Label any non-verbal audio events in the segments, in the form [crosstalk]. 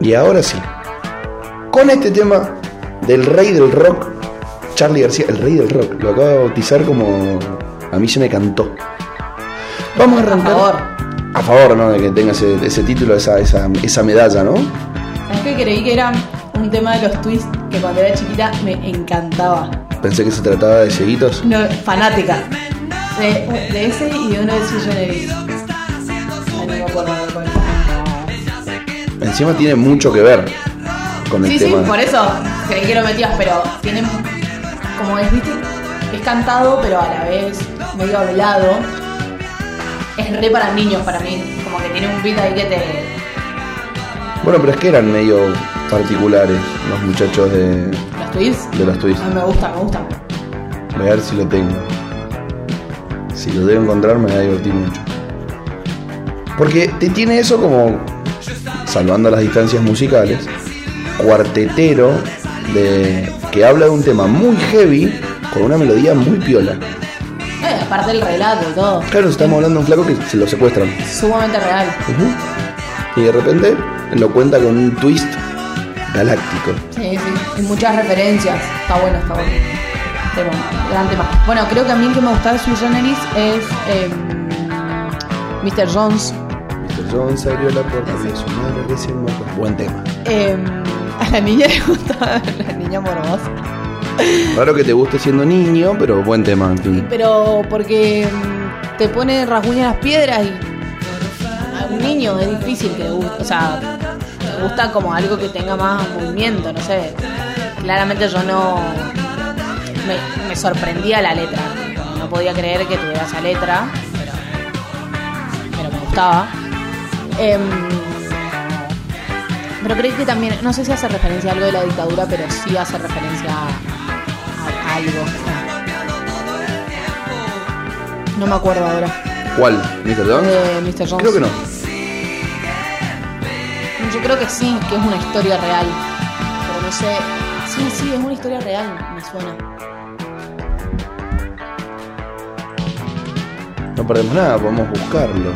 Y ahora sí, con este tema del rey del rock, Charlie García, el rey del rock, lo acabo de bautizar como a mí se me cantó. Vamos a arrancar. A favor. A favor, ¿no? De que tenga ese, ese título, esa, esa, esa medalla, ¿no? ¿Sabes que creí que era un tema de los twists que cuando era chiquita me encantaba? Pensé que se trataba de cieguitos. No, fanática. De, de ese y de uno de Sui Encima tiene mucho que ver con el Sí, sí, tema. por eso creí que lo metías, pero tiene como es, viste, es cantado, pero a la vez medio hablado. Es re para niños para mí, como que tiene un beat ahí que te. Bueno, pero es que eran medio particulares los muchachos de, Los twists. de los twists. A mí me gusta, me gusta. Voy a ver si lo tengo. Si lo debo encontrar me va a divertir mucho. Porque te tiene eso como, salvando las distancias musicales, cuartetero de que habla de un tema muy heavy con una melodía muy piola. Eh, aparte del relato y todo. Claro, estamos hablando de un flaco que se lo secuestran. Sumamente real. Y de repente lo cuenta con un twist galáctico. Sí, sí. Y muchas referencias. Está bueno, está bueno. Tema, gran tema. Bueno, creo que a mí el que me gustaba de Sui Generis es em, Mr. Jones. Jones abrió la puerta de su madre recién muerta. Buen tema. Em, a la niña le gustaba [laughs] la niña morbosa. Raro que te guste siendo niño, pero buen tema. en fin. Pero porque mm, te pone rasguña las piedras y a un niño es difícil que le guste. O sea, me gusta como algo que tenga más movimiento, no sé. Claramente yo no. Me, me sorprendía la letra. No podía creer que tuviera esa letra, pero, pero me gustaba. Em, pero creo que también, no sé si hace referencia a algo de la dictadura, pero sí hace referencia a, a algo. No me acuerdo ahora. ¿Cuál? ¿Mr. Jones? De Mr. Jones. Creo que no. Yo creo que sí, que es una historia real. Pero no sé. Sí, sí, es una historia real, me suena. No perdemos nada, podemos buscarlo.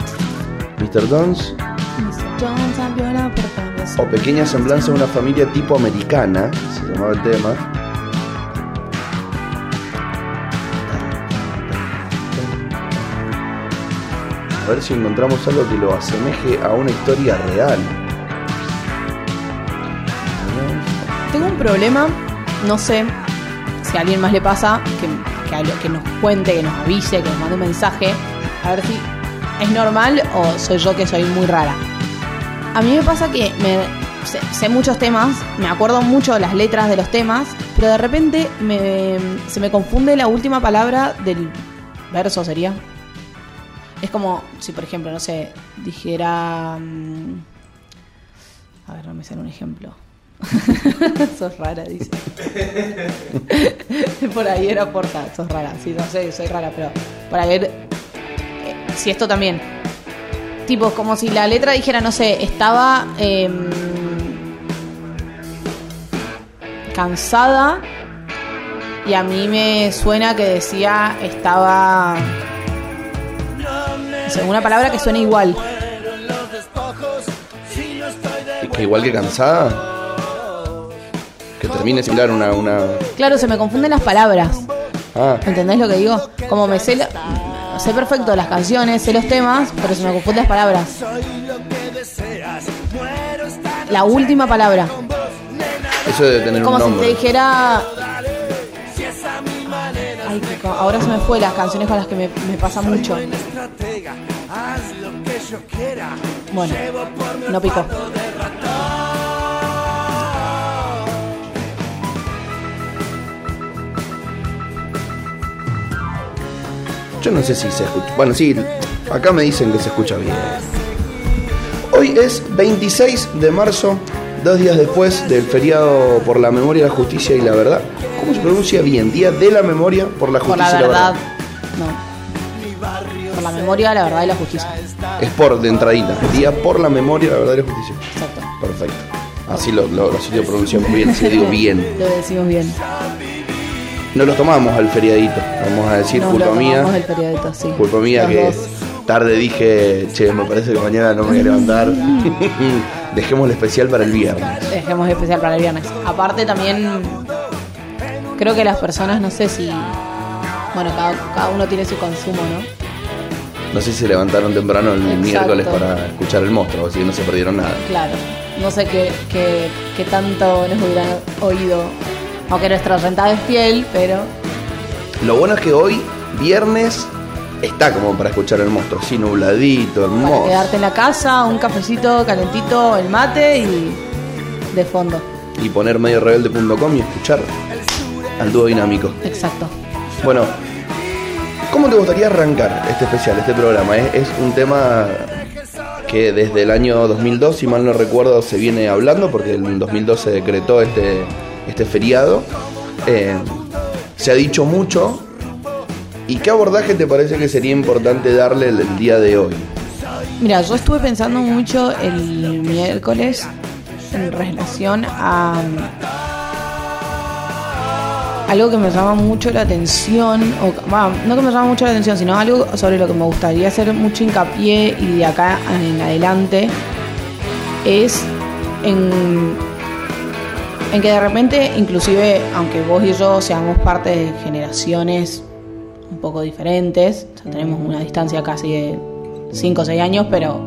Mr. Jones Mr. Jones abrió la puerta de su- o Pequeña Semblanza de una familia tipo americana, se llamaba el tema. A ver si encontramos algo que lo asemeje a una historia real. Tengo un problema, no sé si a alguien más le pasa, que, que, que nos cuente, que nos avise, que nos mande un mensaje, a ver si es normal o soy yo que soy muy rara. A mí me pasa que sé, muchos temas, me acuerdo mucho las letras de los temas, pero de repente me, se me confunde la última palabra del verso, sería. Es como si, por ejemplo, no sé, dijera... mm, A ver, no me sale un ejemplo. [laughs] sos rara, dice. [laughs] por ahí era porta, sos rara. Sí, no sé, soy rara, pero ver eh, si esto también. Tipo, como si la letra dijera, no sé, estaba em, cansada y a mí me suena que decía estaba. No sé, una palabra que suena igual. Que igual que cansada, que termine similar una, una. Claro, se me confunden las palabras. Ah, ¿Entendés lo que digo? Como me sé, la- sé perfecto las canciones, sé los temas, pero se me confunden las palabras. La última palabra. eso debe tener Como un si te dijera. Ay, ahora se me fue las canciones con las que me, me pasa mucho. Bueno, no pico. Yo no sé si se escucha. Bueno, sí, acá me dicen que se escucha bien. Hoy es 26 de marzo, dos días después del feriado por la memoria, la justicia y la verdad. ¿Cómo se pronuncia bien? Día de la memoria por la Por justicia la y la verdad. verdad. No. Por la memoria, la verdad y la justicia. Es por de entradita. Día por la memoria, la verdad y la justicia. Exacto. Perfecto. Así lo, lo, así lo pronunciamos bien, así lo digo bien. Lo decimos bien. No lo tomamos al feriadito, vamos a decir, Nos culpa lo mía. el periodito, sí. Culpa mía Los que dos. tarde dije, che, me parece que mañana no me voy a levantar. [laughs] dejemos el especial para el viernes. Dejemos el especial para el viernes. Aparte también creo que las personas, no sé si... Bueno, cada, cada uno tiene su consumo, ¿no? No sé si se levantaron temprano el Exacto. miércoles para escuchar el monstruo, así que no se perdieron nada. Claro. No sé qué, qué, qué tanto nos hubieran oído. Aunque nuestra renta es fiel, pero Lo bueno es que hoy, viernes, está como para escuchar el monstruo, así nubladito, para hermoso. quedarte en la casa, un cafecito calentito, el mate y de fondo. Y poner mediorebelde.com y escuchar al dúo dinámico. Exacto. Bueno, ¿cómo te gustaría arrancar este especial, este programa? Es, es un tema que desde el año 2002, si mal no recuerdo, se viene hablando, porque en el 2002 se decretó este, este feriado. Eh, se ha dicho mucho. ¿Y qué abordaje te parece que sería importante darle el, día de hoy? Mira, yo estuve pensando mucho el miércoles en relación a algo que me llama mucho la atención, o no que me llama mucho la atención, sino algo sobre lo que me gustaría hacer mucho hincapié y de acá en adelante es en, en que de repente, inclusive, aunque vos y yo seamos parte de generaciones un poco diferentes, o sea, tenemos una distancia casi de 5 o 6 años, pero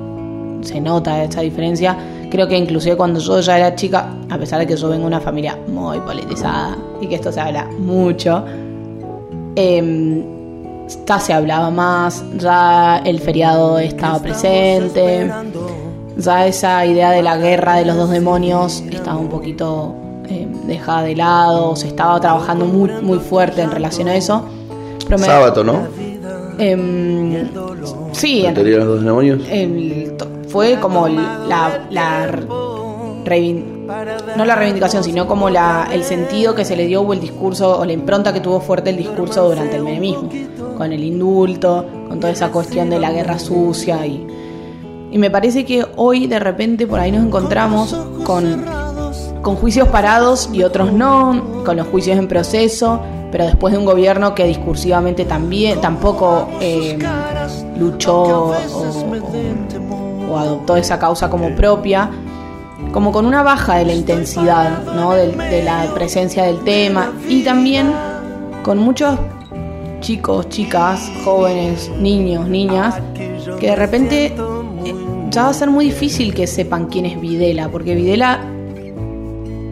se nota esa diferencia. Creo que inclusive cuando yo ya era chica, a pesar de que yo vengo de una familia muy politizada y que esto se habla mucho, eh, ya se hablaba más, ya el feriado estaba presente, ya esa idea de la guerra de los dos demonios estaba un poquito eh, dejada de lado, se estaba trabajando muy, muy fuerte en relación a eso. Pero me- Sábado, ¿no? Em, sí, ¿La en- teoría de los dos demonios? el- fue como la, la no la reivindicación, sino como la, el sentido que se le dio o el discurso o la impronta que tuvo fuerte el discurso durante el menemismo, con el indulto, con toda esa cuestión de la guerra sucia y, y me parece que hoy de repente por ahí nos encontramos con, con juicios parados y otros no, con los juicios en proceso, pero después de un gobierno que discursivamente también tampoco eh, luchó o, o- o adoptó esa causa como propia, como con una baja de la intensidad, ¿no? De, la presencia del tema y también con muchos chicos, chicas, jóvenes, niños, niñas, que de repente eh, ya va a ser muy difícil que sepan quién es Videla, porque Videla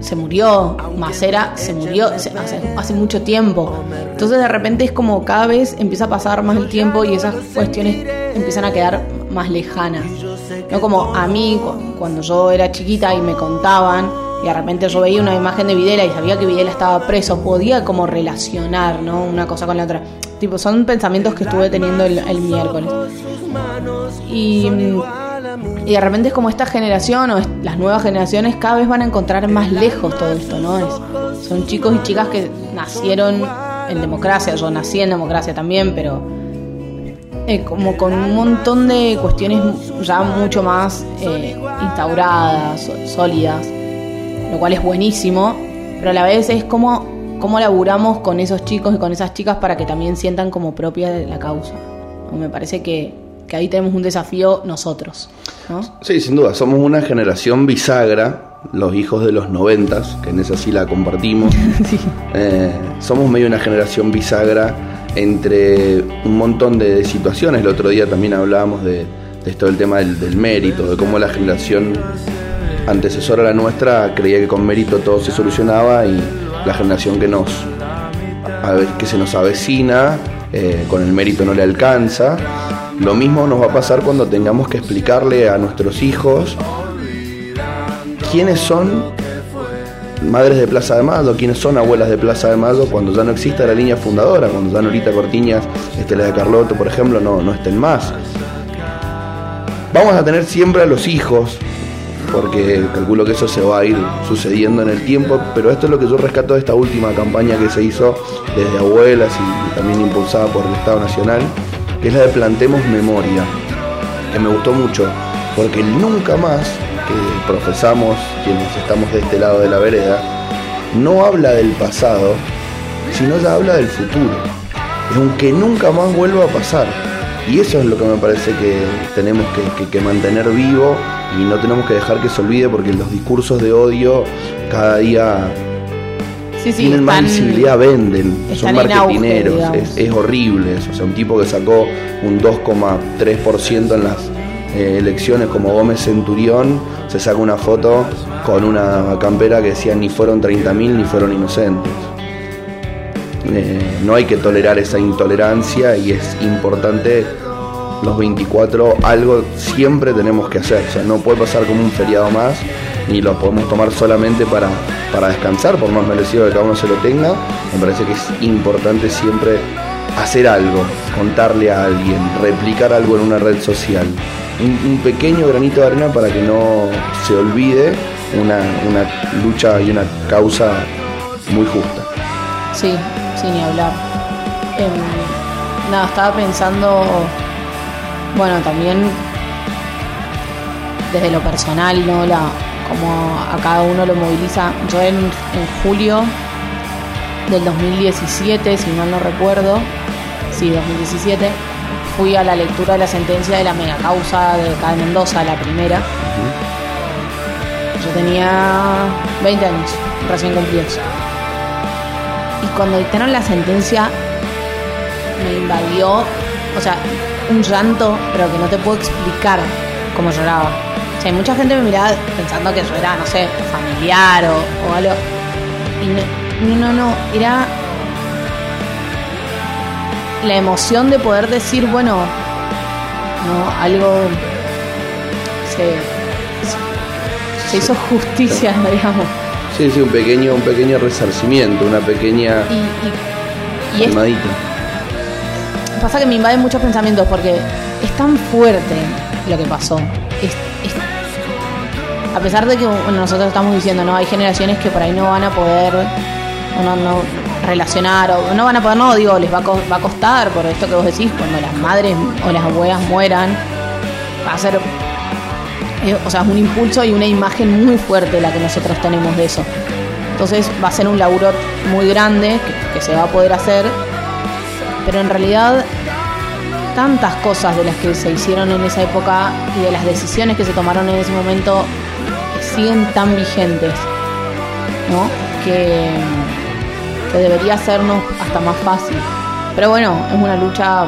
se murió, Macera se murió hace, mucho tiempo. Entonces de repente es como cada vez empieza a pasar más el tiempo y esas cuestiones empiezan a quedar más lejanas. No como a mí cu- cuando yo era chiquita y me contaban y de repente yo veía una imagen de Videla y sabía que Videla estaba preso, podía como relacionar, ¿no? Una cosa con la otra. Tipo, son pensamientos que estuve teniendo el miércoles. Y, y de repente es como esta generación o las nuevas generaciones cada vez van a encontrar más lejos todo esto, ¿no? Es- son chicos y chicas que nacieron en democracia, yo nací en democracia también, pero eh, como con un montón de cuestiones ya mucho más eh, instauradas, sólidas, lo cual es buenísimo, pero a la vez es como cómo laburamos con esos chicos y con esas chicas para que también sientan como propia de la causa. Me parece que, que ahí tenemos un desafío nosotros, ¿no? Sí, sin duda, somos una generación bisagra, los hijos de los noventas, que en esa sí la compartimos. [laughs] Sí. Eh, somos medio una generación bisagra entre un montón de situaciones. El otro día también hablábamos de, de esto del tema del, del mérito, de cómo la generación antecesora a la nuestra creía que con mérito todo se solucionaba y la generación que nos a ver, que se nos avecina eh, con el mérito no le alcanza. Lo mismo nos va a pasar cuando tengamos que explicarle a nuestros hijos quiénes son madres de Plaza de Mayo, quiénes son abuelas de Plaza de Mayo cuando ya no exista la línea fundadora, cuando ya Norita Cortiñas, Estela de Carlotto, por ejemplo, no, no estén más. Vamos a tener siempre a los hijos, porque calculo que eso se va a ir sucediendo en el tiempo, pero esto es lo que yo rescato de esta última campaña que se hizo desde abuelas y también impulsada por el Estado Nacional, es la de Plantemos Memoria, que me gustó mucho, porque nunca más que profesamos quienes estamos de este lado de la vereda, no habla del pasado, sino ya habla del futuro. Es un que nunca más vuelva a pasar. Y eso es lo que me parece que tenemos que- que mantener vivo y no tenemos que dejar que se olvide porque los discursos de odio cada día Sí, sí, tienen más visibilidad, venden, son auge, marketineros, es, es horrible eso. O sea, un tipo que sacó un 2,3% en las eh, elecciones como Gómez Centurión, se saca una foto con una campera que decía ni fueron 30.000 ni fueron inocentes. Eh, no hay que tolerar esa intolerancia y es importante los 24, algo siempre tenemos que hacer. O sea, no puede pasar como un feriado más, ni lo podemos tomar solamente para, para descansar, por más merecido que cada uno se lo tenga. Me parece que es importante siempre hacer algo, contarle a alguien, replicar algo en una red social. Un, pequeño granito de arena para que no se olvide una, una lucha y una causa muy justa. Sí, sin ni hablar. Em, nada, estaba pensando, bueno, también desde lo personal, ¿no? La, como a cada uno lo moviliza. Yo en, julio del 2017, si mal no recuerdo, sí, 2017, fui a la lectura de la sentencia de la mega causa de de Mendoza, la primera. Yo tenía 20 años, recién cumplidos. Y cuando dictaron la sentencia, me invadió, o sea, un llanto, pero que no te puedo explicar cómo lloraba. O sea, mucha gente me miraba pensando que yo era, no sé, familiar o, o algo. Y no, no, no, era la emoción de poder decir, bueno, no, algo se, se, hizo justicia, [laughs] digamos. Sí, sí, un pequeño, un pequeño resarcimiento, una pequeña Y, y, y es. Pasa que me invaden muchos pensamientos porque es tan fuerte lo que pasó. A pesar de que nosotros estamos diciendo, no, hay generaciones que por ahí no van a poder no, relacionar o no van a poder, no, digo, les va a, va a costar por esto que vos decís, cuando las madres o las abuelas mueran, va a ser, eh, o sea, un impulso y una imagen muy fuerte la que nosotros tenemos de eso. Entonces va a ser un laburo muy grande que- se va a poder hacer pero en realidad tantas cosas de las que se hicieron en esa época y de las decisiones que se tomaron en ese momento siguen tan vigentes, ¿no? Que, debería hacernos hasta más fácil. Pero bueno, es una lucha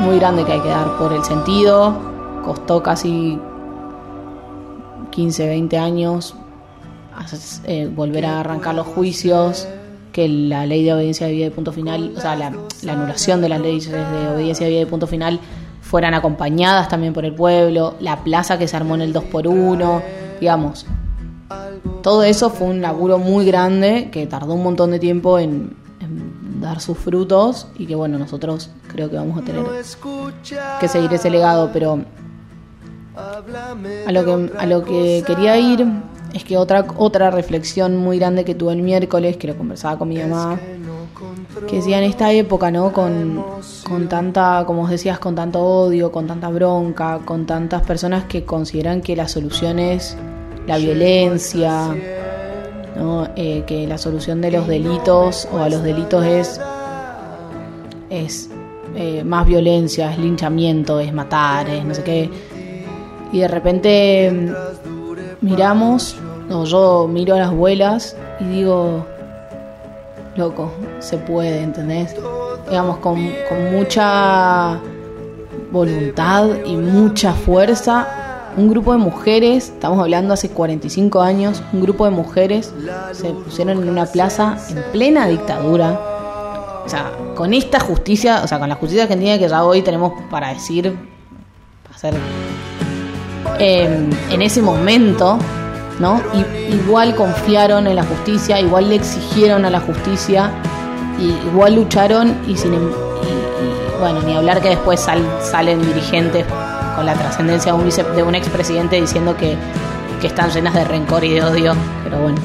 muy grande que hay que dar por el sentido. Costó casi 15, 20 años eh, volver a arrancar los juicios, que la ley de obediencia de vida de punto final, o sea, la, la anulación de las leyes de obediencia de vida de punto final fueran acompañadas también por el pueblo, la plaza que se armó en el 2x1, digamos. Todo eso fue un laburo muy grande que tardó un montón de tiempo en, en dar sus frutos y que bueno, nosotros creo que vamos a tener que seguir ese legado, pero a lo que, a lo que quería ir es que otra, otra reflexión muy grande que tuve el miércoles, que lo conversaba con mi mamá, que decía en esta época, ¿no? Con, con tanta, como vos decías, con tanto odio, con tanta bronca, con tantas personas que consideran que la solución es la violencia, ¿no? Eh, que la solución de los delitos o a los delitos es, es eh, más violencia, es linchamiento, es matar, es no sé qué. Y de repente mm, miramos, o yo miro a las abuelas y digo, loco, se puede, ¿entendés? Digamos, con, con mucha voluntad y mucha fuerza, un grupo de mujeres, estamos hablando hace 45 años, un grupo de mujeres se pusieron en una plaza en plena dictadura. O sea, con esta justicia, o sea, con la justicia argentina que ya hoy tenemos para decir, para hacer eh, en ese momento, ¿no? Y, igual confiaron en la justicia, igual le exigieron a la justicia, y igual lucharon y sin em- y, y, bueno, ni hablar que después sal- salen dirigentes la trascendencia de un, vice- de expresidente diciendo que, que están llenas de rencor y de odio, pero bueno.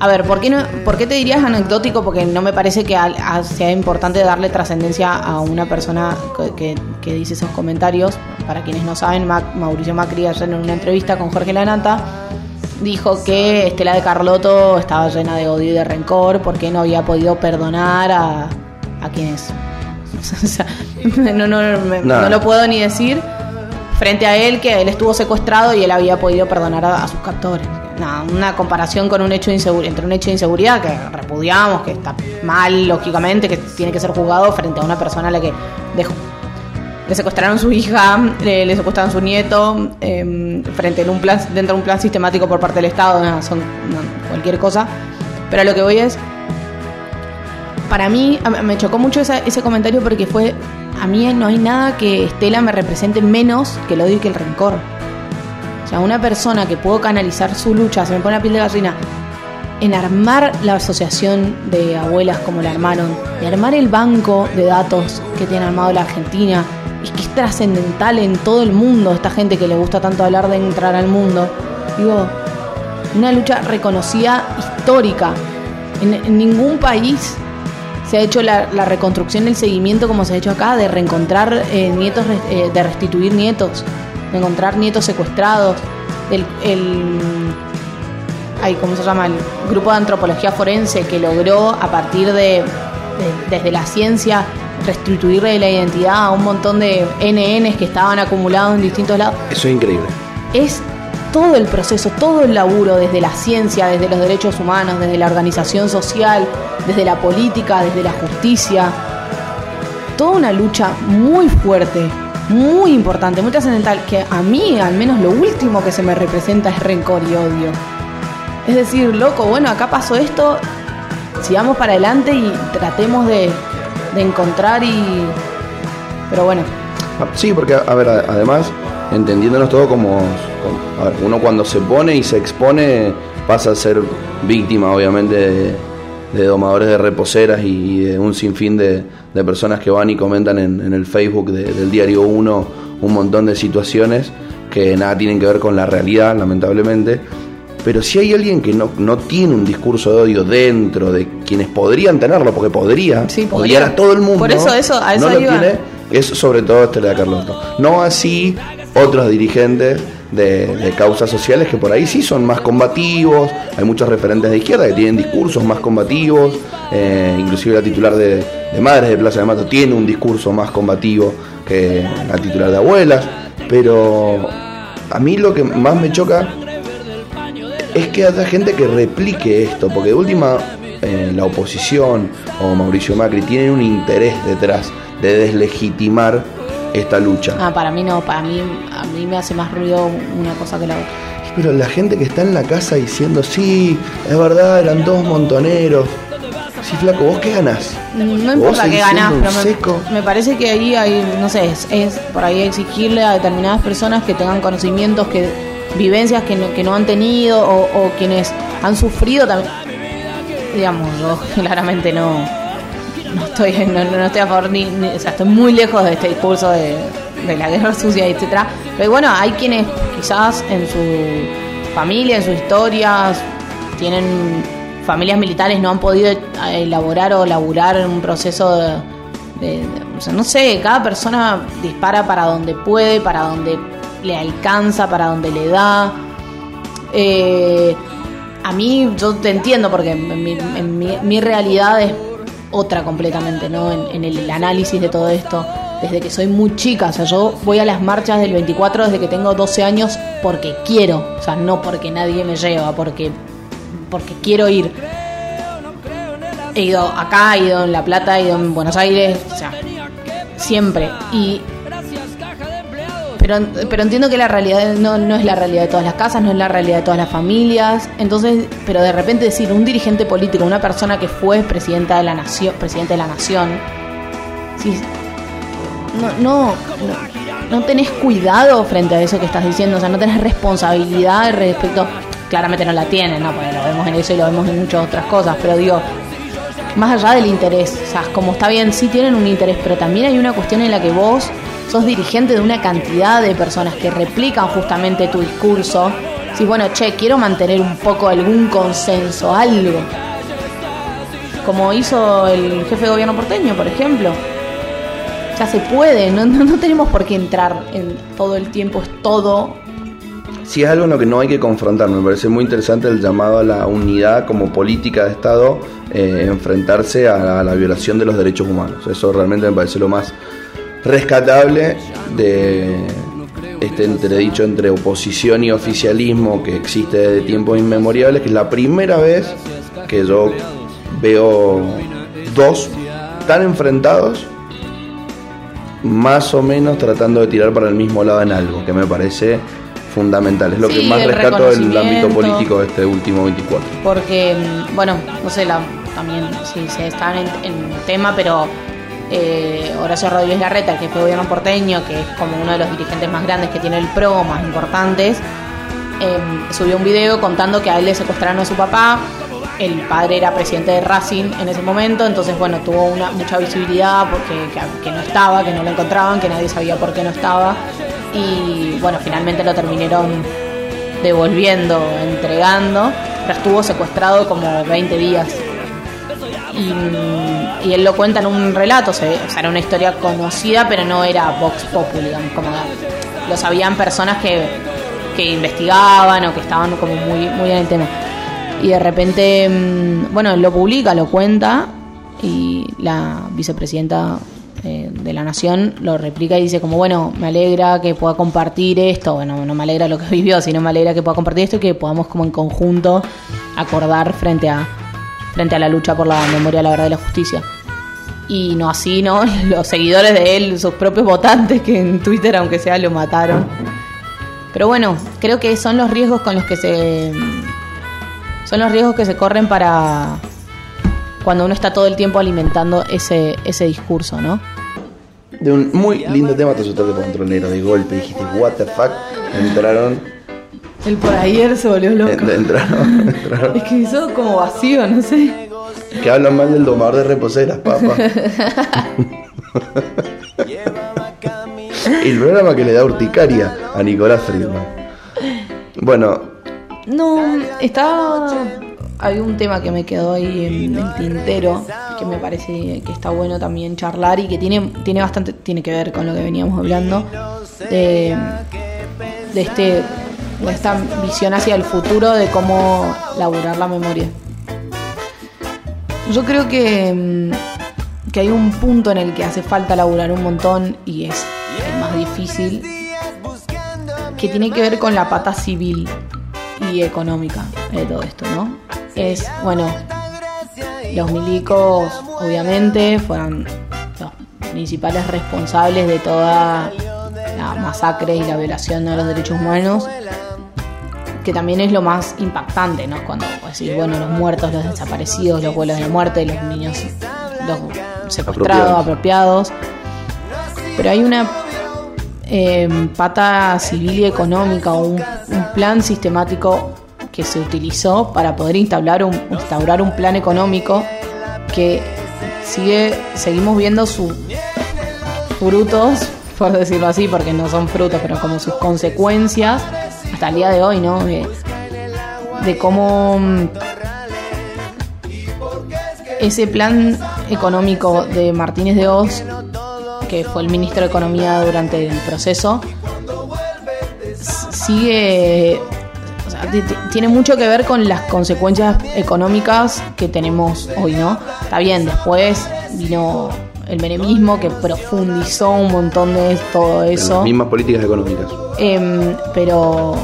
A ver, ¿por qué, no, ¿por qué te dirías anecdótico? Porque no me parece que sea importante darle trascendencia a una persona que, dice esos comentarios. Para quienes no saben, Mauricio Macri ayer en una entrevista con Jorge Lanata dijo que Estela de Carlotto estaba llena de odio y de rencor porque no había podido perdonar a quienes... [laughs] o sea, no, no, no, me- no lo puedo ni decir. frente a él que él estuvo secuestrado y él había podido perdonar a, a sus captores. Nada, una comparación con un hecho de insegu- entre un hecho de inseguridad que repudiamos, que está mal, lógicamente, que tiene que ser juzgado frente a una persona a la que dejó, le secuestraron su hija, le, le secuestraron su nieto, eh, frente en un plan, dentro de un plan sistemático por parte del Estado, son no, cualquier cosa. Pero a lo que voy es, para mí me chocó mucho ese comentario porque fue, a mí no hay nada que Estela me represente menos que el odio y que el rencor. O sea, una persona que puedo canalizar su lucha, se me pone la piel de gallina, en armar la asociación de abuelas como la armaron, de armar el banco de datos que tiene armado la Argentina, y que es trascendental en todo el mundo, esta gente que le gusta tanto hablar de entrar al mundo. Digo, una lucha reconocida histórica. En, en ningún país se ha hecho la, la reconstrucción, el seguimiento como se ha hecho acá, de reencontrar eh, nietos, eh, de restituir nietos, de encontrar nietos secuestrados, del el, ay, ¿cómo se llama? El grupo de antropología forense que logró a partir de, de- desde la ciencia restituirle la identidad a un montón de NNs que estaban acumulados en distintos lados Eso es increíble. es todo el proceso, todo el laburo desde la ciencia, desde los derechos humanos, desde la organización social, desde la política, desde la justicia. Toda una lucha muy fuerte, muy importante, muy trascendental, que a mí al menos lo último que se me representa es rencor y odio. Es decir, loco, bueno, acá pasó esto, sigamos para adelante y tratemos de, de encontrar y... Pero bueno, Ah, Sí, porque, a ver, además, entendiéndonos todo como, como- a ver, uno cuando se pone y se expone pasa a ser víctima, obviamente, de, de domadores de reposeras y de un sinfín de, de personas que van y comentan en, en el Facebook de- del Diario 1 un montón de situaciones que nada tienen que ver con la realidad, lamentablemente. Pero si hay alguien que no, no tiene un discurso de odio dentro de quienes podrían tenerlo, porque podría, Sí, podría. odiar a todo el mundo, Por eso, eso, a eso no lo tiene, es sobre todo Estela de Carlotto. No así otros dirigentes de, causas sociales que por ahí sí son más combativos, hay muchos referentes de izquierda que tienen discursos más combativos, eh, inclusive la titular de, de Madres de Plaza de Mato tiene un discurso más combativo que la titular de Abuelas, pero a mí lo que más me choca es que haya gente que replique esto, porque de última eh, la oposición o Mauricio Macri tienen un interés detrás de deslegitimar esta lucha. ah, para mí no, para mí, a mí me hace más ruido una cosa que la otra. Pero la gente que está en la casa diciendo, sí, es verdad, eran todos montoneros. Sí, flaco, ¿vos qué ganás? No importa que ganás, pero me, seco. me parece que ahí hay, no sé, es, es por ahí exigirle a determinadas personas que tengan conocimientos, que vivencias que no, que no han tenido o, o quienes han sufrido también. Digamos, yo [laughs] claramente no, [laughs] no estoy no, no estoy a favor ni, ni- o sea, estoy muy lejos de este discurso de, de la guerra sucia, etcétera. Pero bueno, hay quienes quizás en su familia, en sus historias, tienen familias militares, no han podido elaborar o laburar un proceso de, de- de- o sea, no sé, cada persona dispara para donde puede, para donde le alcanza, para donde le da. Eh, a mí, yo te entiendo porque en mi, en mi- mi realidad es otra completamente, ¿no? En, en el análisis de todo esto, desde que soy muy chica, o sea, yo voy a las marchas del 24 desde que tengo 12 años porque quiero, o sea, no porque nadie me lleva, porque, porque quiero ir. He ido acá, he ido en La Plata, he ido en Buenos Aires, o sea, siempre. Y pero, pero entiendo que la realidad no, no es la realidad de todas las casas, no es la realidad de todas las familias. Entonces, pero de repente decir un dirigente político, una persona que fue presidenta de la nación, presidente de la nación, sí, no, no, no, no tenés cuidado frente a eso que estás diciendo, o sea, no tenés responsabilidad respecto, claramente no la tienen, ¿no? Porque lo vemos en eso y lo vemos en muchas otras cosas, pero digo, más allá del interés, o sea, como está bien, sí tienen un interés, pero también hay una cuestión en la que vos sos dirigente de una cantidad de personas que replican justamente tu discurso. Si bueno, che, quiero mantener un poco algún consenso, algo. Como hizo el jefe de gobierno porteño, por ejemplo. Ya se puede, no, no, tenemos por qué entrar en todo el tiempo, es todo. Si es algo en lo que no hay que confrontar, me parece muy interesante el llamado a la unidad como política de Estado, eh, enfrentarse a a la violación de los derechos humanos. Eso realmente me parece lo más rescatable de, este entredicho entre oposición y oficialismo que existe desde tiempos inmemoriales, que es la primera vez que yo veo dos tan enfrentados, más o menos tratando de tirar para el mismo lado en algo, que me parece fundamental. Es lo que más rescato del ámbito político de este último 24. Porque, mm, bueno, no sé, la, también sí, se están en, en tema, pero eh, Horacio Rodríguez Larreta, jefe de gobierno porteño, que es como uno de los dirigentes más grandes que tiene el PRO, más importantes, eh, subió un video contando que a él le secuestraron a su papá. El padre era presidente de Racing en ese momento, entonces, bueno, tuvo mucha visibilidad porque que, que no estaba, que no lo encontraban, que nadie sabía por qué no estaba. Y bueno, finalmente lo terminaron devolviendo, entregando, pero estuvo secuestrado como 20 días. Y, y él lo cuenta en un relato, o sea, era una historia conocida, pero no era Vox Populi, digamos, como lo sabían personas que, que investigaban o que estaban como muy, muy en el tema. Y de repente, mm, bueno, lo publica, lo cuenta, y la vicepresidenta eh, de la Nación lo replica y dice como, bueno, me alegra que pueda compartir esto, bueno, no me alegra lo que [laughs] vivió, sino me alegra que pueda compartir esto y que podamos como en conjunto acordar frente a, frente a la lucha por la memoria, la verdad y la justicia. Y no así, ¿no? [laughs] Los seguidores de él, sus propios votantes que en Twitter, aunque sea, lo mataron. Pero bueno, creo que son los riesgos con los que se... Son los riesgos que se corren para cuando uno está todo el tiempo alimentando ese, ese discurso, ¿no? De un muy lindo tema te asustaste por controlero de golpe. Dijiste, what the fuck. Entraron. El por ayer se volvió loco. en- entraron, [laughs] entraron. Es que hizo como vacío, no sé. Que hablan mal del domador de reposeras, papá. [laughs] El programa que le da urticaria a Nicolás Friedman. Bueno, No, estaba. Había un tema que me quedó ahí en el tintero que me parece que está bueno también charlar y que tiene, tiene bastante. tiene que ver con lo que veníamos hablando. De, de este. Esta visión hacia el futuro de cómo laburar la memoria. Yo creo que, mm, que hay un punto en el que hace falta laburar un montón y es el más difícil, que tiene que ver con la pata civil y económica de todo esto, ¿no? Es, bueno, los milicos obviamente fueron los principales responsables de toda la masacre y la violación de los derechos humanos que también es lo más impactante, ¿no? Cuando decís, bueno, los muertos, los desaparecidos, los vuelos de muerte, los niños, los secuestrados, apropiados. Pero hay una eh, pata civil y económica o un, un plan sistemático que se utilizó para poder instaurar un, instaurar un plan económico que sigue, seguimos viendo sus frutos, [laughs] por decirlo así, porque no son frutos, pero como sus consecuencias hasta el día de hoy, ¿no? De, cómo mm, ese plan económico de Martínez de Oz, que fue el ministro de Economía durante el proceso, sigue, o sea, ti- ti- tiene mucho que ver con las consecuencias económicas que tenemos hoy, ¿no? Está bien, después vino el menemismo que profundizó un montón de todo eso. las mismas políticas económicas. Em, pero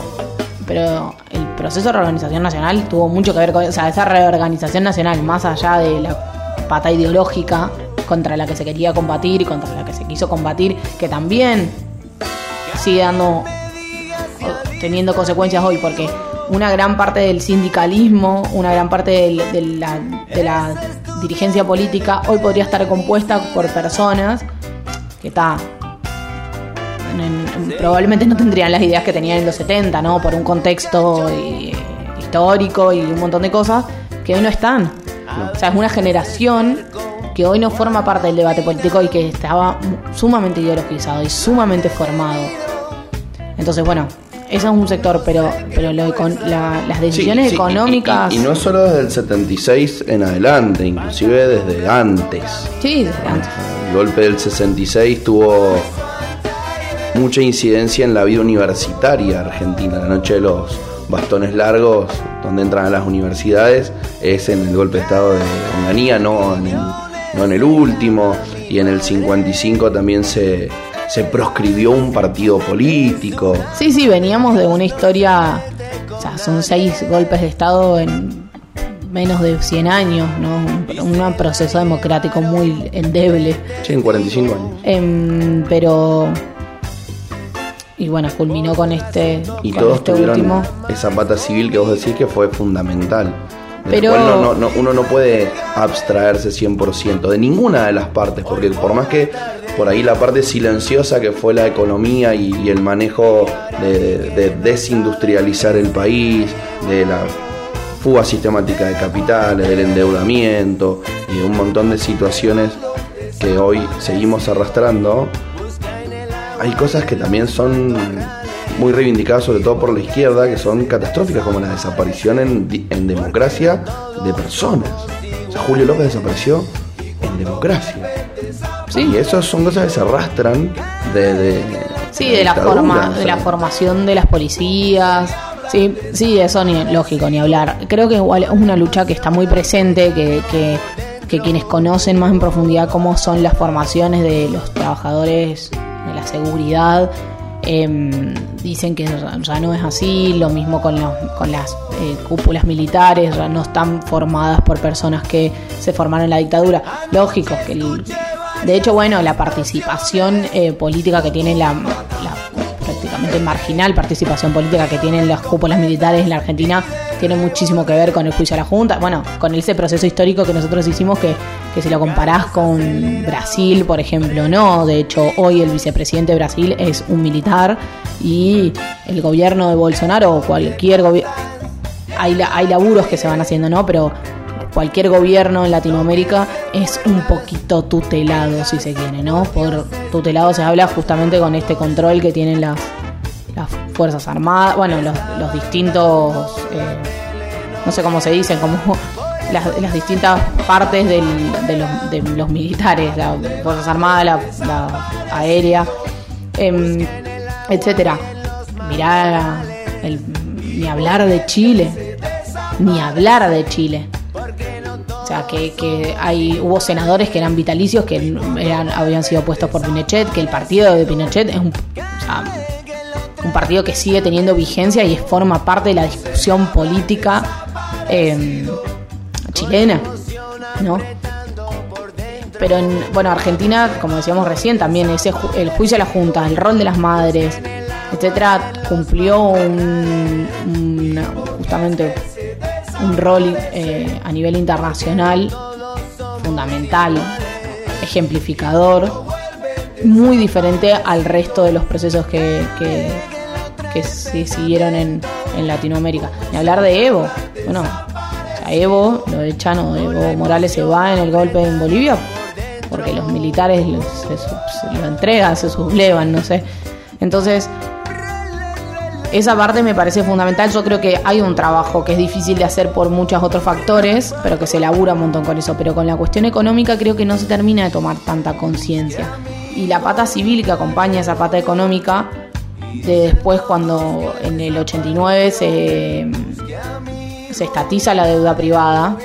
pero el proceso de reorganización nacional tuvo mucho que ver con o sea, esa reorganización nacional, más allá de la pata ideológica contra la que se quería combatir y contra la que se quiso combatir, que también sigue dando teniendo consecuencias hoy, porque una gran parte del sindicalismo, una gran parte del- de, la, de la dirigencia política hoy podría estar compuesta por personas que está en- en- probablemente no tendrían las ideas que tenían en los 70, ¿no? Por un contexto eh, histórico y un montón de cosas que hoy no están. O sea, es una generación que hoy no forma parte del debate político y que estaba sumamente ideologizado y sumamente formado. Entonces, bueno, eso es un sector, pero, pero lo econ- la- las decisiones Sí, sí, y- económicas... Y, y no solo desde el 76 en adelante, inclusive desde antes. Sí, desde antes. El golpe del 66 tuvo mucha incidencia en la vida universitaria argentina. La noche de los bastones largos, donde entran a las universidades, es en el golpe de estado de Onganía, no en el, no en el último. Y en el 55 también se, se proscribió un partido político. Sí, sí, veníamos de una historia, o sea, son seis golpes de Estado en menos de 100 años, ¿no? Un, un proceso democrático muy endeble. Sí, en 45 años. Em, pero y bueno, culminó con este, Y con todos este tuvieron último. esa pata civil que vos decís que fue fundamental. Pero- cual no- no- no- uno no puede abstraerse 100% de ninguna de las partes, porque por más que por ahí la parte silenciosa que fue la economía y, y el manejo de, de- de desindustrializar el país, de la fuga sistemática de capitales, del endeudamiento y de un montón de situaciones que hoy seguimos arrastrando, hay cosas que también son muy reivindicadas, sobre todo por la izquierda, que son catastróficas, como la desaparición en, en democracia de personas. O sea, Julio López desapareció en democracia. Sí. Y eso son cosas que se arrastran de... de Sí, de la, forma, o sea. de la formación de las policías. Sí, sí, eso ni lógico ni hablar. Creo que igual es una lucha que está muy presente, que, que, que quienes conocen más en profundidad cómo son las formaciones de los trabajadores de la seguridad em, dicen que ya ya no es así. Lo mismo con, los- con las eh, cúpulas militares, ya no están formadas por personas que se formaron en la dictadura. Lógico que el, de hecho, bueno, la participación eh, política que tiene la, la prácticamente marginal participación política que tienen las cúpulas militares en la Argentina tiene muchísimo que ver con el juicio a la Junta, bueno, con ese proceso histórico que nosotros hicimos que, que si lo comparás con Brasil, por ejemplo, no, de hecho hoy el vicepresidente de Brasil es un militar y el gobierno de Bolsonaro o cualquier gobierno hay, la- hay laburos que se van haciendo, ¿no? Pero cualquier gobierno en Latinoamérica es un poquito tutelado, si se quiere, ¿no? Por tutelado se habla justamente con este control que tienen las, las Fuerzas Armadas, bueno, los, los distintos, eh, no sé cómo se dicen, como [laughs] las, distintas partes del- de, los, de los militares, las Fuerzas Armadas, la, aérea, em, etcétera. Mirá, el- ni hablar de Chile, ni hablar de Chile. O sea, que, que hay, hubo senadores que eran vitalicios, que eran, habían sido puestos por Pinochet, que el partido de Pinochet es un, o sea, un partido que sigue teniendo vigencia y forma parte de la discusión política eh, chilena, ¿no? Pero en, bueno, Argentina, como decíamos recién, también ese el juicio a la Junta, el rol de las madres, etcétera, cumplió un- justamente un rol eh, a nivel internacional fundamental, ejemplificador, muy diferente al resto de los procesos que, que, que se siguieron en, en Latinoamérica. Ni hablar de Evo. Bueno, Evo lo echan o Evo Morales se va en el golpe en Bolivia porque los militares lo- se, se lo entregan, se sublevan, no sé. Entonces, esa parte me parece fundamental. Yo creo que hay un trabajo que es difícil de hacer por muchos otros factores, pero que se labura un montón con eso. Pero con la cuestión económica creo que no se termina de tomar tanta conciencia. Y la pata civil que acompaña esa pata económica, de después cuando en el 89 se, se estatiza la deuda privada,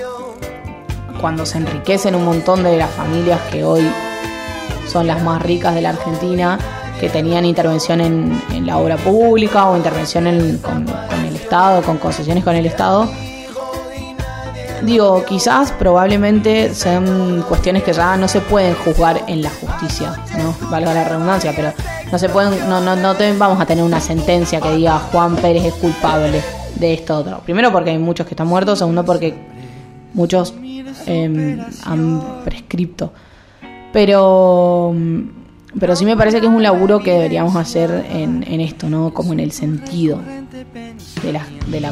cuando se enriquecen un montón de las familias que hoy son las más ricas de la Argentina, que tenían intervención en, la obra pública o intervención en- con, el Estado, con concesiones con el Estado. Digo, quizás probablemente sean cuestiones que ya no se pueden juzgar en la justicia, ¿no? Valga la redundancia, pero no se pueden, no, no, no vamos a tener una sentencia que diga Juan Pérez es culpable de esto otro. Primero porque hay muchos que están muertos, segundo porque muchos eh, han prescripto. Pero, pero sí me parece que es un laburo que deberíamos hacer en, en esto, ¿no? Como en el sentido de la, de la,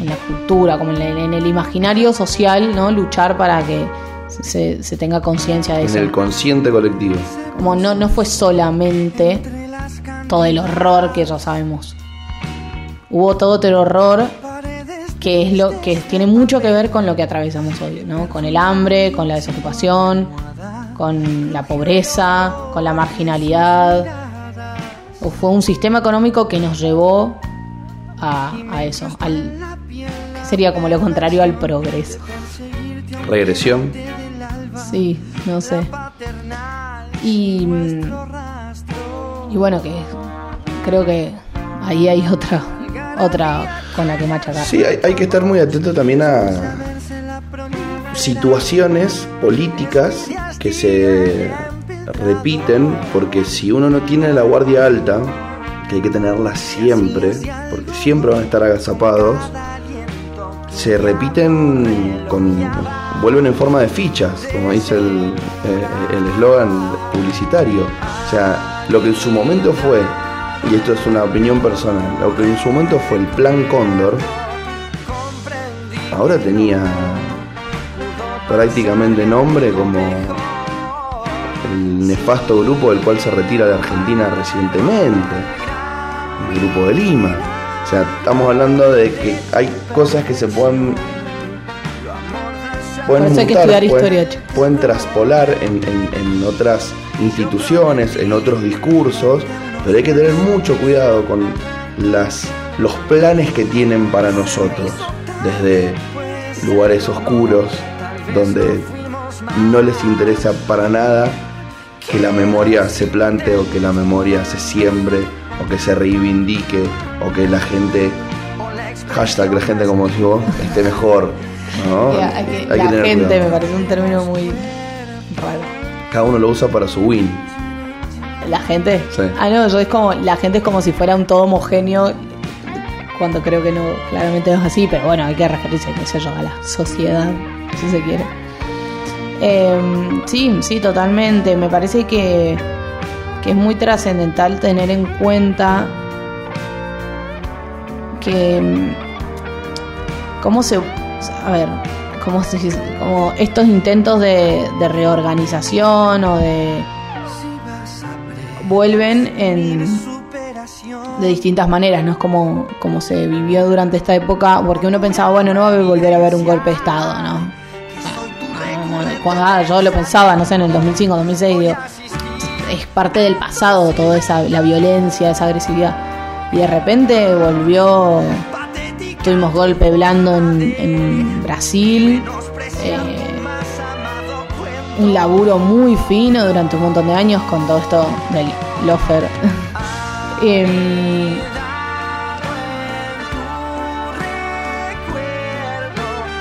en la cultura, como en el, en el imaginario social, ¿no? Luchar para que se, se tenga conciencia de En eso. el consciente colectivo. Como no, no fue solamente todo el horror que ya sabemos. Hubo todo el horror que es lo que tiene mucho que ver con lo que atravesamos hoy, ¿no? Con el hambre, con la desocupación, con la pobreza, con la marginalidad. O fue un sistema económico que nos llevó a, a eso, al que sería como lo contrario al progreso. Regresión. Sí, no sé. Y, Y bueno, que creo que ahí hay otra otra con la que machacar. Sí, hay, hay que estar muy atento también a situaciones políticas que se repiten, porque si uno no tiene la guardia alta, que hay que tenerla siempre, porque siempre van a estar agazapados, se repiten con vuelven en forma de fichas, como dice el eh, eslogan publicitario. O sea, lo que en su momento fue, y esto es una opinión personal, lo que en su momento fue el plan Cóndor, ahora tenía prácticamente nombre como el nefasto grupo del cual se retira de Argentina recientemente, el grupo de Lima. O sea, estamos hablando de que hay cosas que se pueden pueden, que mutar, estudiar pueden- historia, pueden traspolar en, en- en otras instituciones, en otros discursos, pero hay que tener mucho cuidado con las, los planes que tienen para nosotros, desde lugares oscuros, donde no les interesa para nada que la memoria se plante o que la memoria se siembre o que se reivindique o que la gente, hashtag la gente como vos, esté mejor. ¿no? Hay que- Hay que la tener gente cuidado. me parece un término muy raro. Cada uno lo usa para su win. La gente. Sí. Ah, no, yo es como, la gente es como si fuera un todo homogéneo, cuando creo que no, claramente no es así, pero bueno, hay que referirse, qué sé yo, a la sociedad, si se quiere. Eh, sí, sí, totalmente. Me parece que, que es muy trascendental tener en cuenta que mm, cómo se a ver cómo se como estos intentos de, de reorganización o de vuelven en de distintas maneras, no es como, como se vivió durante esta época, porque uno pensaba, bueno, no va a volver a haber un golpe de Estado, ¿no? Cuando ah, yo lo pensaba, no sé, en el 2005, 2006, digo, es parte del pasado toda esa la violencia, esa agresividad. Y de repente volvió, tuvimos golpe blando en, Brasil, eh, un laburo muy fino durante un montón de años con todo esto del lofer. [laughs] Em,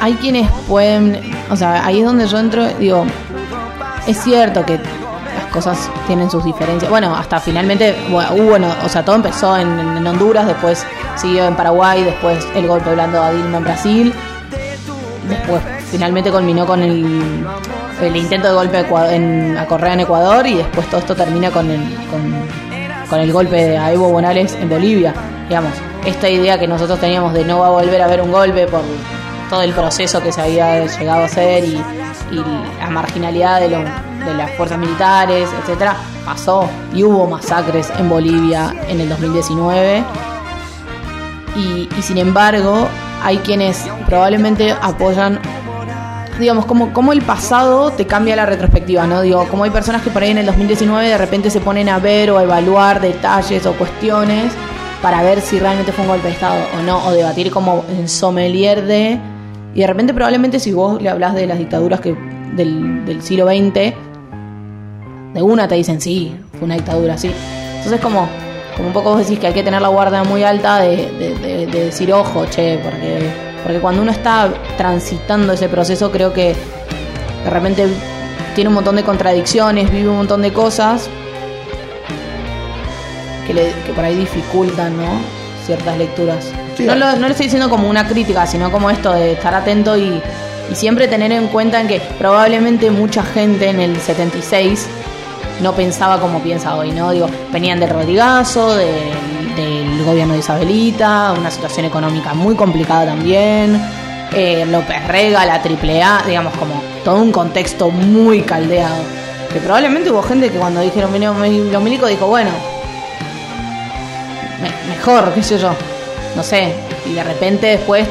hay quienes pueden, o sea, ahí es donde yo entro, digo, es cierto que las cosas tienen sus diferencias. Bueno, hasta finalmente, bueno, hubo, o sea, todo empezó en, Honduras, después siguió en Paraguay, después el golpe blando a Dilma en Brasil, después finalmente culminó con el, el intento de golpe a en, a Correa en Ecuador y después todo esto termina con el, con, el golpe a Evo Morales en Bolivia. Digamos, esta idea que nosotros teníamos de no va a volver a haber un golpe por todo el proceso que se había llegado a hacer y, la marginalidad de, lo- de las fuerzas militares, etcétera, pasó y hubo masacres en Bolivia en el 2019 y, sin embargo hay quienes probablemente apoyan digamos como, como el pasado te cambia la retrospectiva no digo como hay personas que por ahí en el 2019 de repente se ponen a ver o a evaluar detalles o cuestiones para ver si realmente fue un golpe de estado o no o debatir como en sommelier de y de repente probablemente si vos le hablas de las dictaduras que del, del siglo XX de una te dicen sí, fue una dictadura, sí. Entonces como, como un poco vos decís que hay que tener la guardia muy alta de, de- de- de decir ojo, che, porque, porque cuando uno está transitando ese proceso creo que de repente tiene un montón de contradicciones, vive un montón de cosas que, le, que por ahí dificultan, ¿no? Ciertas lecturas. No, lo, lo estoy diciendo como una crítica, sino como esto de estar atento y, siempre tener en cuenta en que probablemente mucha gente en el 76 no pensaba como piensa hoy, ¿no? Digo, venían del Rodrigazo, del, del gobierno de Isabelita, una situación económica muy complicada también, eh, López Rega, la AAA, digamos, como todo un contexto muy caldeado. Que probablemente hubo gente que cuando dijeron vino los milicos dijo, bueno, me- mejor, qué sé yo, no sé, y de repente después,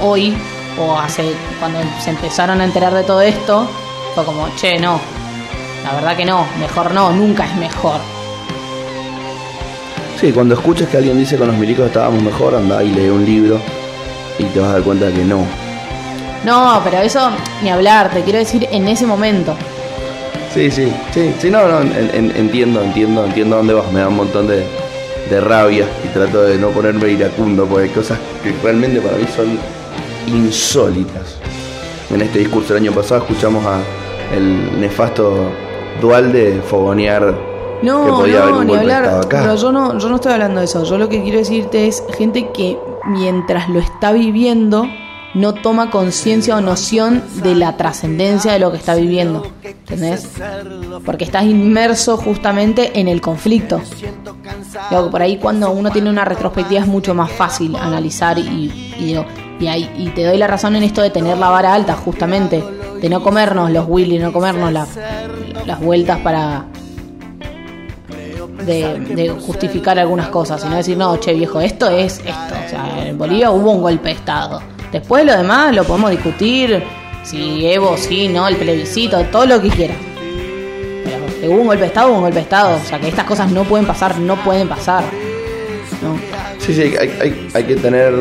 hoy, o hace, cuando se empezaron a enterar de todo esto, fue como, che, no, la verdad que no, mejor no, nunca es mejor. Sí, cuando escuches que alguien dice con los milicos estábamos mejor, anda y lee un libro y te vas a dar cuenta de que no. No, pero eso ni hablar, te quiero decir en ese momento. Sí, sí, sí, sí, no, no, en- en- entiendo, entiendo, entiendo dónde vas, me da un montón de, de rabia y trato de no ponerme iracundo, porque hay cosas que realmente para mí son insólitas. En este discurso del año pasado escuchamos a el nefasto Dualde fogonear que No, podía haber no, un ni de hablar. Acá. Pero yo no, yo no estoy hablando de eso. Yo lo que quiero decirte es gente que mientras lo está viviendo no toma conciencia o noción de la trascendencia de lo que está viviendo. ¿Entendés? Porque estás inmerso justamente en el conflicto. Por ahí cuando uno tiene una retrospectiva es mucho más fácil analizar y, y, ahí- y te doy la razón en esto de tener la vara alta, justamente. De no comernos los Willy, no comernos la- las vueltas para, de, de justificar algunas cosas, sino decir, no, che viejo, esto es esto. O sea, en Bolivia hubo un golpe de Estado. Después lo demás lo podemos discutir, si Evo, sí, no, el plebiscito, todo lo que quieras. Pero hubo un golpe de Estado, hubo un golpe de Estado. O sea, que estas cosas no pueden pasar, no pueden pasar. ¿no? Sí, sí, hay, hay- hay que tener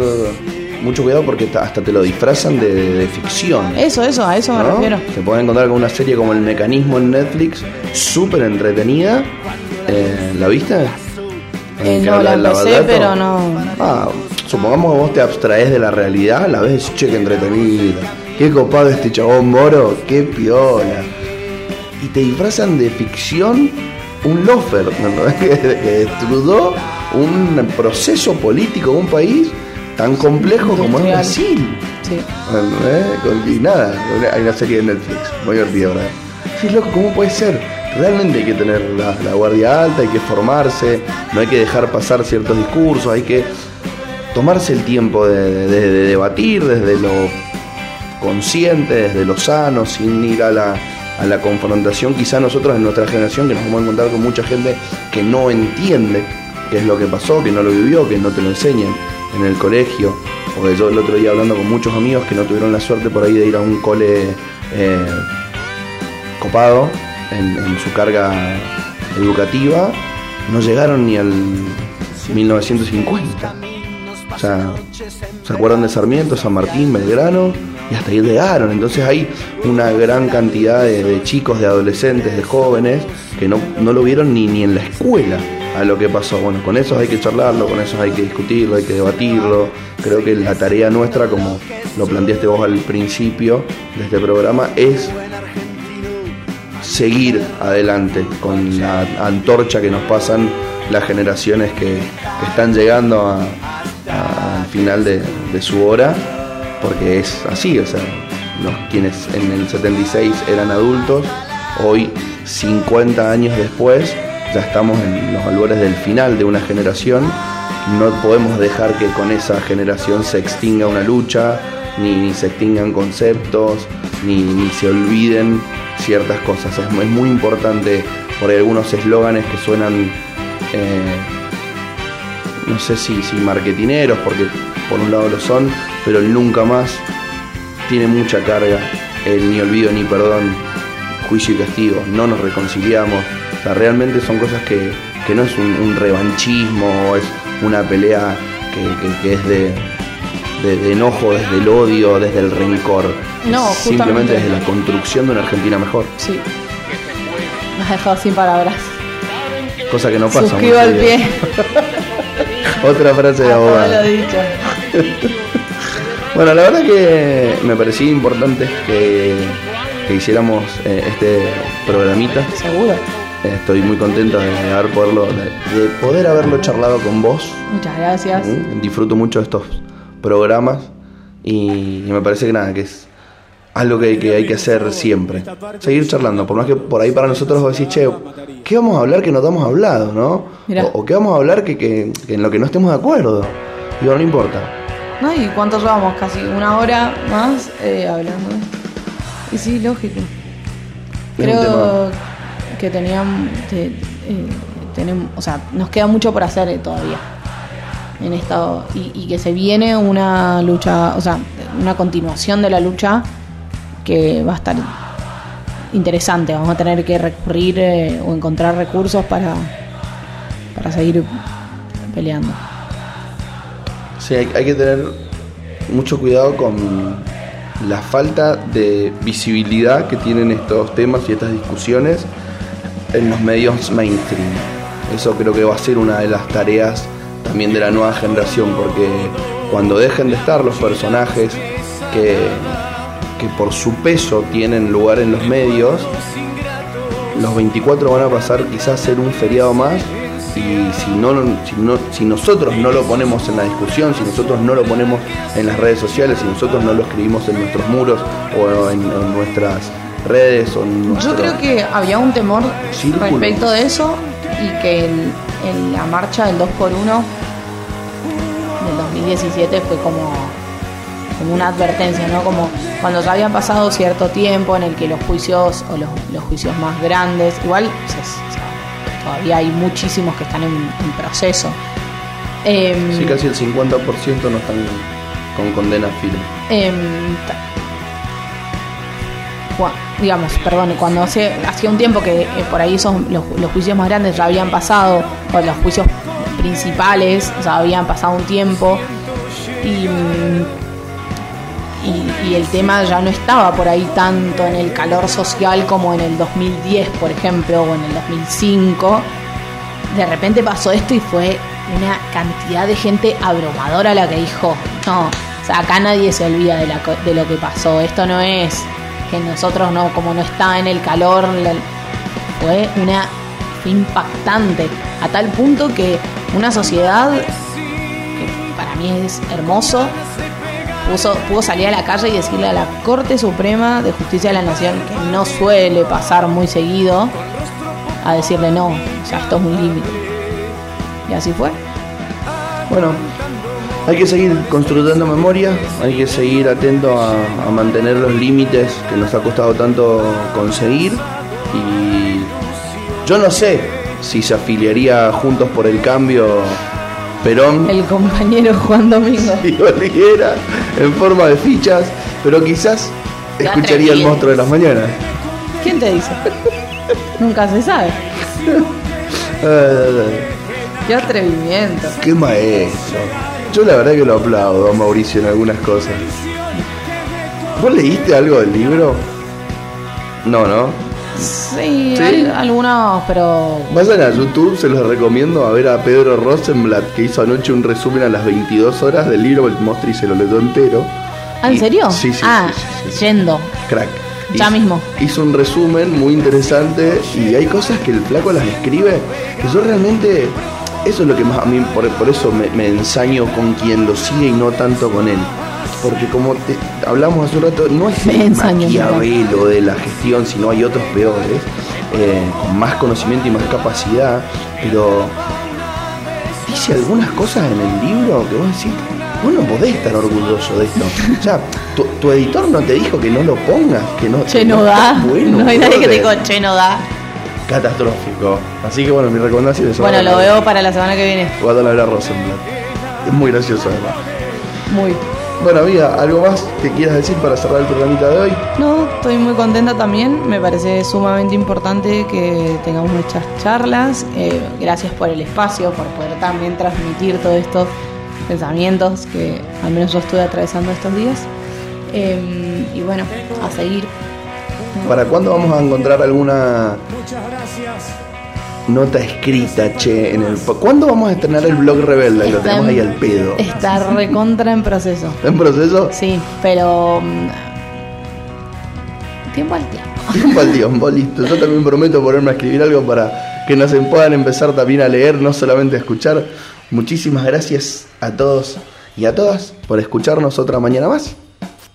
mucho cuidado porque ta- hasta te lo disfrazan de, de ficción. Eso, eso, a eso me refiero. Se puede encontrar con una serie como El Mecanismo en Netflix, súper entretenida. Eh, ¿La viste? Eh, no, la del empecé, pero no. Ah, supongamos que vos te abstraes de la realidad, la ves che, que entretenida. Qué copado este chabón moro, qué piola. Y te disfrazan de ficción un lofer, ¿me entendés? [laughs] que, que destruyó un proceso político de un país tan complejo como es. Brasil. Sí. ¿Eh? Y nada, hay una serie de Netflix, muy divertida, ¿verdad? Sí, loco, ¿cómo puede ser? Realmente hay que tener la, la guardia alta, hay que formarse, no hay que dejar pasar ciertos discursos, hay que tomarse el tiempo de, de- de debatir desde lo consciente, desde lo sano, sin ir a la, a la confrontación. Quizá nosotros en nuestra generación, que nos vamos a encontrar con mucha gente que no entiende qué es lo que pasó, que no lo vivió, que no te lo enseñan en el colegio. Porque yo el otro día hablando con muchos amigos que no tuvieron la suerte por ahí de ir a un cole eh, copado en, en su carga educativa, no llegaron ni al 1950. Sea, ¿se acuerdan de Sarmiento, San Martín, Belgrano? Y hasta ahí llegaron. Entonces hay una gran cantidad de, chicos, de adolescentes, de jóvenes que no, no lo vieron ni, ni en la escuela a lo que pasó. Bueno, con esos hay que charlarlo, con esos hay que discutirlo, hay que debatirlo. Creo que la tarea nuestra, como lo planteaste vos al principio de este programa, es seguir adelante con la antorcha que nos pasan las generaciones que, están llegando a- final de, su hora, porque es así, o sea, los quienes en el 76 eran adultos, hoy 50 años después ya estamos en los albores del final de una generación, no podemos dejar que con esa generación se extinga una lucha, ni, se extingan conceptos, ni, se olviden ciertas cosas. Es, muy importante por algunos eslóganes que suenan, eh, no sé si, si marketineros, porque por un lado lo son, pero el nunca más tiene mucha carga. El ni olvido ni perdón, juicio y castigo, no nos reconciliamos. O sea, realmente son cosas que, que no es un, un revanchismo o es una pelea que, que- que es de, de- de enojo, desde el odio, desde el rencor. No, simplemente desde la construcción de una Argentina mejor. Sí. Me has dejado sin palabras. Cosa que no pasa. Suscribo seguido. pie. [laughs] Otra [laughs] frase de A todo abogado. Bueno, la verdad que me parecía importante que, que hiciéramos eh, este programita. Seguro. Estoy muy contento de, haber poderlo, de, de poder haberlo charlado con vos. Muchas gracias. Disfruto mucho de estos programas y, y me parece que nada, que es algo que, que hay que hacer siempre. Seguir charlando, por más que por ahí para nosotros vos decís, che, ¿qué vamos a hablar que no estamos hablado, no? O, o qué vamos a hablar que, que- que en lo que no estemos de acuerdo. Digo, no importa. ¿No? ¿Y cuánto llevamos? Casi una hora más eh, hablando. Y sí, lógico. Creo que teníamos, te- eh, tenemos, o sea, nos queda mucho por hacer eh, todavía en esto y, y que se viene una lucha, o sea, una continuación de la lucha que va a estar interesante. Vamos a tener que recurrir eh, o encontrar recursos para para seguir peleando. Sí, hay, hay que tener mucho cuidado con, la falta de visibilidad que tienen estos temas y estas discusiones en los medios mainstream. Eso creo que va a ser una de las tareas también de la nueva generación, porque cuando dejen de estar los personajes que, que por su peso tienen lugar en los medios, los 24 van a pasar quizás a ser un feriado más y si, no, si, no, si nosotros no lo ponemos en la discusión, si nosotros no lo ponemos en las redes sociales, si nosotros no lo escribimos en nuestros muros o en, nuestras redes o en Yo creo que había un temor respecto de eso y que en, la marcha del 2x1 del 2017 fue como, como una advertencia, ¿no? Como cuando ya había pasado cierto tiempo en el que los juicios o los, los juicios más grandes, igual todavía hay muchísimos que están en, proceso. Em, sí, casi el 50% no están con condena firme. Eh, digamos, perdón, cuando hace hacía un tiempo que eh, por ahí son los, juicios más grandes ya habían pasado, o los juicios principales ya habían pasado un tiempo y y, el tema ya no estaba por ahí tanto en el calor social como en el 2010, por ejemplo, o en el 2005. De repente pasó esto y fue una cantidad de gente abrumadora la que dijo, no, o sea, acá nadie se olvida de, de lo que pasó, esto no es que nosotros no, como no está en el calor, fue una impactante, a tal punto que una sociedad que para mí es hermoso, pudo salir a la calle y decirle a la Corte Suprema de Justicia de la Nación, que no suele pasar muy seguido, a decirle no, o sea, esto es un límite. Y así fue. Bueno, hay que seguir construyendo memoria, hay que seguir atento a, mantener los límites que nos ha costado tanto conseguir. Y yo no sé si se afiliaría Juntos por el Cambio Perón. El compañero Juan Domingo. [laughs] Y Oliguera en forma de fichas, pero quizás escucharía el monstruo de las mañanas. ¿Quién te dice? Nunca se sabe. [laughs] Qué atrevimiento. Qué maestro. Yo la verdad que lo aplaudo a Mauricio en algunas cosas. ¿Vos leíste algo del libro? No, ¿no? Sí, algunos, pero. Vayan a YouTube, se los recomiendo a ver a Pedro Rosenblatt, que hizo anoche un resumen a las 22 horas del libro El Mostri se lo leyó entero. ¿Ah, en serio? Sí, sí. Ah, yendo. Crack. Ya mismo. Hizo un resumen muy interesante y hay cosas que el flaco las escribe que yo realmente. Eso es lo que más a mí, por, eso me, me ensaño con quien lo sigue y no tanto con él porque como te hablamos hace un rato, no es el maquiavelo de la gestión, sino hay otros peores, eh, con más conocimiento y más capacidad, pero dice algunas cosas en el libro que vos decís, vos no podés estar orgulloso de esto. [laughs] O sea, tu, editor no te dijo que no lo pongas, que no... Che, no, da. no hay nadie que te diga, che, no da. Catastrófico. Así que bueno, mi recomendación es... Bueno, lo veo para la semana que viene. Voy a la Rosenblatt. Es muy gracioso además. Muy. Bueno, amiga, ¿algo más que quieras decir para cerrar el programita de hoy? No, estoy muy contenta también. Me parece sumamente importante que tengamos muchas charlas. Eh, gracias por el espacio, por poder también transmitir todos estos pensamientos que al menos yo estuve atravesando estos días. Em, y bueno, a seguir. ¿Para cuándo vamos a encontrar alguna nota escrita, che, en el... ¿Cuándo vamos a estrenar el blog Rebelde? lo tenemos ahí al pedo. Está recontra en proceso. [laughs] ¿En proceso? Sí, pero... Mm, tiempo al tiempo. [laughs] Tiempo al tiempo, listo. Yo también prometo ponerme a escribir algo para que nos puedan empezar también a leer, no solamente a escuchar. Muchísimas gracias a todos y a todas por escucharnos otra mañana más.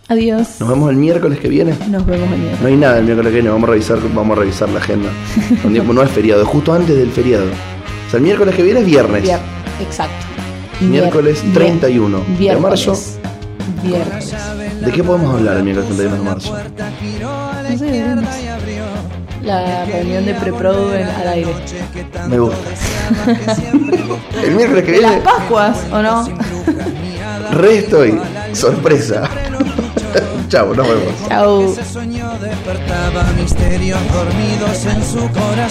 Adiós. Nos vemos el miércoles que viene. Nos vemos el miércoles. No hay nada el miércoles que viene, vamos a revisar, vamos a revisar la agenda. no es feriado, es justo antes del feriado. O sea, el miércoles que viene es viernes. exacto. Miércoles 31 de marzo. Viernes. ¿De qué podemos hablar el miércoles 31 de marzo? No sé, La reunión de preprodu al aire. Me gusta. [laughs] el miércoles que viene. Las Pascuas, ¿o no? Re estoy. Sorpresa. [laughs] Chao, nos vemos. Chao. Ese sueño despertaba misterios dormidos en su corazón.